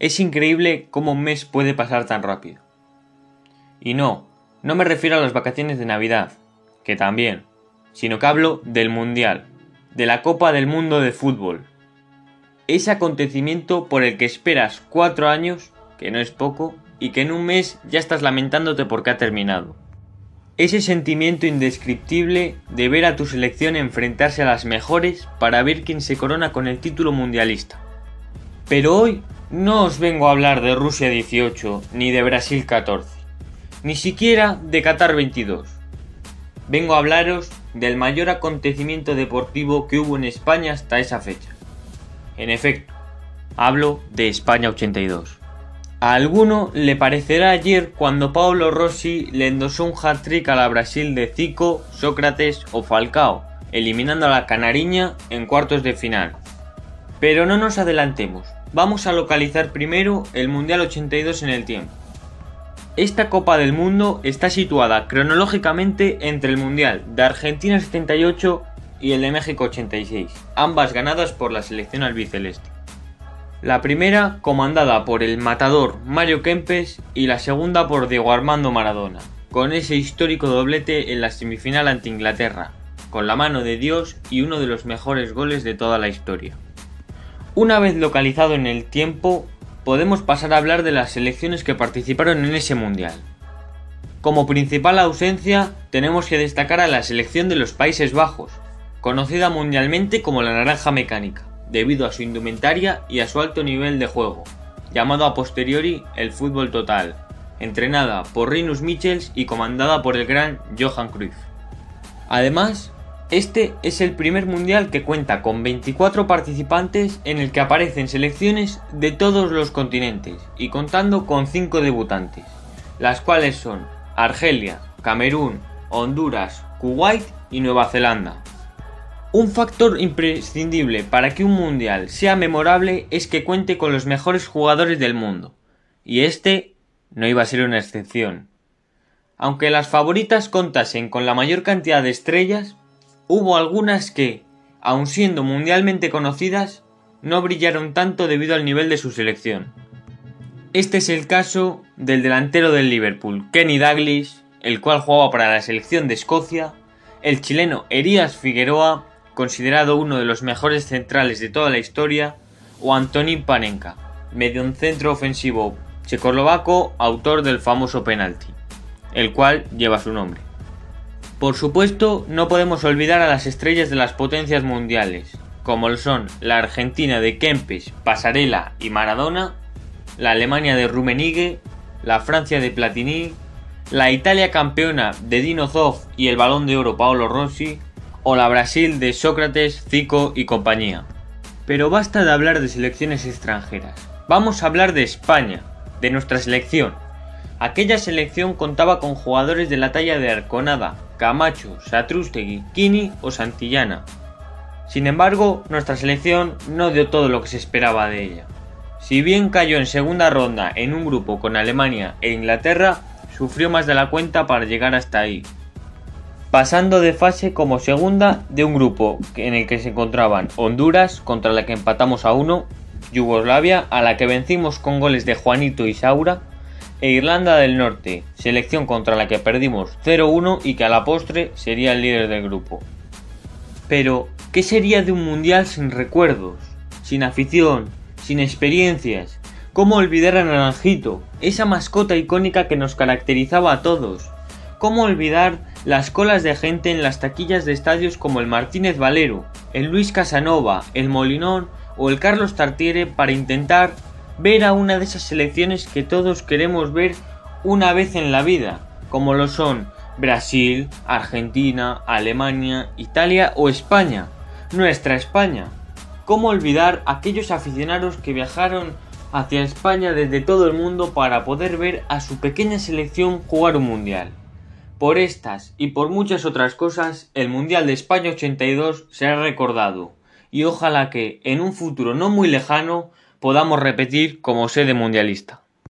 Es increíble cómo un mes puede pasar tan rápido. Y no, no me refiero a las vacaciones de Navidad, que también, sino que hablo del Mundial, de la Copa del Mundo de Fútbol. Ese acontecimiento por el que esperas cuatro años, que no es poco, y que en un mes ya estás lamentándote porque ha terminado. Ese sentimiento indescriptible de ver a tu selección enfrentarse a las mejores para ver quién se corona con el título mundialista. Pero hoy no os vengo a hablar de Rusia 18 ni de Brasil 14, ni siquiera de Qatar 22. Vengo a hablaros del mayor acontecimiento deportivo que hubo en España hasta esa fecha. En efecto, hablo de España 82. A alguno le parecerá ayer cuando Paulo Rossi le endosó un hat-trick a la Brasil de Zico, Sócrates o Falcao, eliminando a la Canariña en cuartos de final. Pero no nos adelantemos, vamos a localizar primero el Mundial 82 en el tiempo. Esta Copa del Mundo está situada cronológicamente entre el Mundial de Argentina 78 y el de México 86, ambas ganadas por la selección albiceleste. La primera comandada por el matador Mario Kempes y la segunda por Diego Armando Maradona, con ese histórico doblete en la semifinal ante Inglaterra, con la mano de Dios y uno de los mejores goles de toda la historia. Una vez localizado en el tiempo, podemos pasar a hablar de las selecciones que participaron en ese mundial. Como principal ausencia, tenemos que destacar a la selección de los Países Bajos, conocida mundialmente como la Naranja Mecánica debido a su indumentaria y a su alto nivel de juego, llamado a posteriori el fútbol total, entrenada por Rinus Michels y comandada por el gran Johan Cruyff. Además, este es el primer mundial que cuenta con 24 participantes en el que aparecen selecciones de todos los continentes y contando con 5 debutantes, las cuales son Argelia, Camerún, Honduras, Kuwait y Nueva Zelanda. Un factor imprescindible para que un mundial sea memorable es que cuente con los mejores jugadores del mundo, y este no iba a ser una excepción. Aunque las favoritas contasen con la mayor cantidad de estrellas, hubo algunas que, aun siendo mundialmente conocidas, no brillaron tanto debido al nivel de su selección. Este es el caso del delantero del Liverpool, Kenny Dalglish, el cual jugaba para la selección de Escocia, el chileno Erías Figueroa considerado uno de los mejores centrales de toda la historia, o Antonín Panenka, medio centro ofensivo checoslovaco, autor del famoso penalti, el cual lleva su nombre. Por supuesto, no podemos olvidar a las estrellas de las potencias mundiales, como son la Argentina de Kempes, Pasarela y Maradona, la Alemania de Rummenigge, la Francia de Platini, la Italia campeona de Dino Zoff y el Balón de Oro Paolo Rossi, o la Brasil de Sócrates, Zico y compañía. Pero basta de hablar de selecciones extranjeras. Vamos a hablar de España, de nuestra selección. Aquella selección contaba con jugadores de la talla de Arconada, Camacho, Satrústegui, Kini o Santillana. Sin embargo, nuestra selección no dio todo lo que se esperaba de ella. Si bien cayó en segunda ronda en un grupo con Alemania e Inglaterra, sufrió más de la cuenta para llegar hasta ahí, pasando de fase como segunda de un grupo en el que se encontraban Honduras, contra la que empatamos a uno, Yugoslavia, a la que vencimos con goles de Juanito y Saura, e Irlanda del Norte, selección contra la que perdimos 0-1 y que a la postre sería el líder del grupo. Pero, ¿qué sería de un mundial sin recuerdos, sin afición, sin experiencias? ¿Cómo olvidar a Naranjito, esa mascota icónica que nos caracterizaba a todos? ¿Cómo olvidar las colas de gente en las taquillas de estadios como el Martínez Valero, el Luis Casanova, el Molinón o el Carlos Tartiere para intentar ver a una de esas selecciones que todos queremos ver una vez en la vida, como lo son Brasil, Argentina, Alemania, Italia o España, nuestra España. ¿Cómo olvidar aquellos aficionados que viajaron hacia España desde todo el mundo para poder ver a su pequeña selección jugar un mundial? Por estas y por muchas otras cosas, el Mundial de España 82 será recordado, y ojalá que, en un futuro no muy lejano, podamos repetir como sede mundialista.